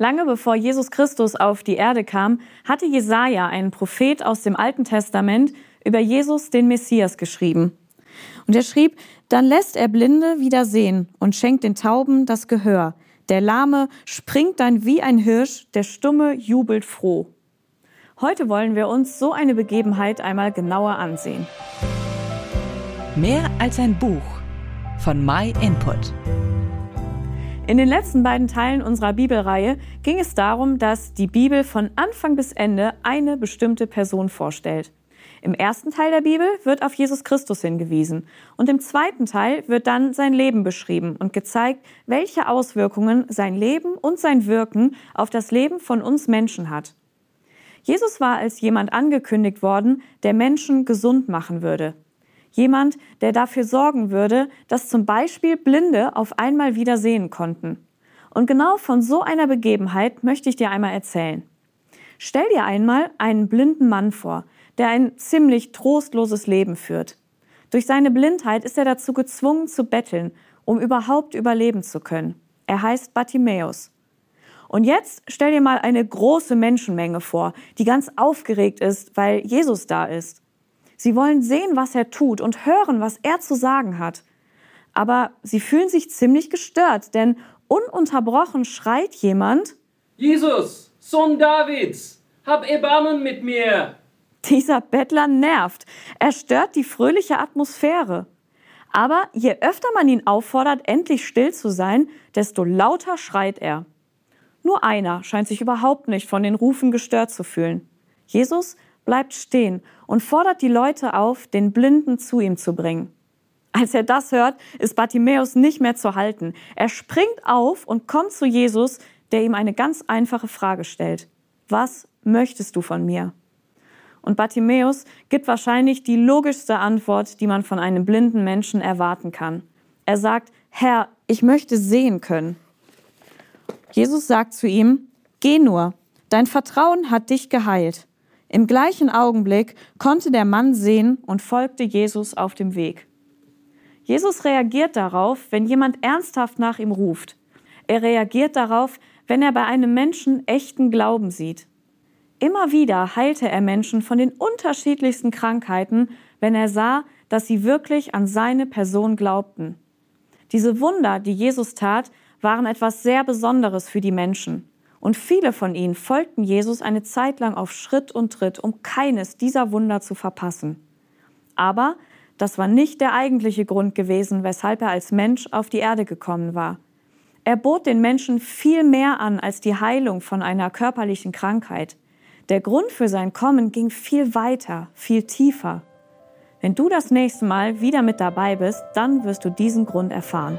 Lange bevor Jesus Christus auf die Erde kam, hatte Jesaja, ein Prophet aus dem Alten Testament, über Jesus, den Messias, geschrieben. Und er schrieb, dann lässt er Blinde wieder sehen und schenkt den Tauben das Gehör. Der Lahme springt dann wie ein Hirsch, der Stumme jubelt froh. Heute wollen wir uns so eine Begebenheit einmal genauer ansehen. Mehr als ein Buch von My Input. In den letzten beiden Teilen unserer Bibelreihe ging es darum, dass die Bibel von Anfang bis Ende eine bestimmte Person vorstellt. Im ersten Teil der Bibel wird auf Jesus Christus hingewiesen und im zweiten Teil wird dann sein Leben beschrieben und gezeigt, welche Auswirkungen sein Leben und sein Wirken auf das Leben von uns Menschen hat. Jesus war als jemand angekündigt worden, der Menschen gesund machen würde. Jemand, der dafür sorgen würde, dass zum Beispiel Blinde auf einmal wieder sehen konnten. Und genau von so einer Begebenheit möchte ich dir einmal erzählen. Stell dir einmal einen blinden Mann vor, der ein ziemlich trostloses Leben führt. Durch seine Blindheit ist er dazu gezwungen zu betteln, um überhaupt überleben zu können. Er heißt Bartimäus. Und jetzt stell dir mal eine große Menschenmenge vor, die ganz aufgeregt ist, weil Jesus da ist. Sie wollen sehen, was er tut und hören, was er zu sagen hat. Aber sie fühlen sich ziemlich gestört, denn ununterbrochen schreit jemand, Jesus, Sohn Davids, hab Erbarmen mit mir. Dieser Bettler nervt. Er stört die fröhliche Atmosphäre. Aber je öfter man ihn auffordert, endlich still zu sein, desto lauter schreit er. Nur einer scheint sich überhaupt nicht von den Rufen gestört zu fühlen. Jesus bleibt stehen und fordert die Leute auf, den Blinden zu ihm zu bringen. Als er das hört, ist Bartimäus nicht mehr zu halten. Er springt auf und kommt zu Jesus, der ihm eine ganz einfache Frage stellt. Was möchtest du von mir? Und Bartimäus gibt wahrscheinlich die logischste Antwort, die man von einem blinden Menschen erwarten kann. Er sagt, Herr, ich möchte sehen können. Jesus sagt zu ihm, Geh nur, dein Vertrauen hat dich geheilt. Im gleichen Augenblick konnte der Mann sehen und folgte Jesus auf dem Weg. Jesus reagiert darauf, wenn jemand ernsthaft nach ihm ruft. Er reagiert darauf, wenn er bei einem Menschen echten Glauben sieht. Immer wieder heilte er Menschen von den unterschiedlichsten Krankheiten, wenn er sah, dass sie wirklich an seine Person glaubten. Diese Wunder, die Jesus tat, waren etwas sehr Besonderes für die Menschen. Und viele von ihnen folgten Jesus eine Zeit lang auf Schritt und Tritt, um keines dieser Wunder zu verpassen. Aber das war nicht der eigentliche Grund gewesen, weshalb er als Mensch auf die Erde gekommen war. Er bot den Menschen viel mehr an als die Heilung von einer körperlichen Krankheit. Der Grund für sein Kommen ging viel weiter, viel tiefer. Wenn du das nächste Mal wieder mit dabei bist, dann wirst du diesen Grund erfahren.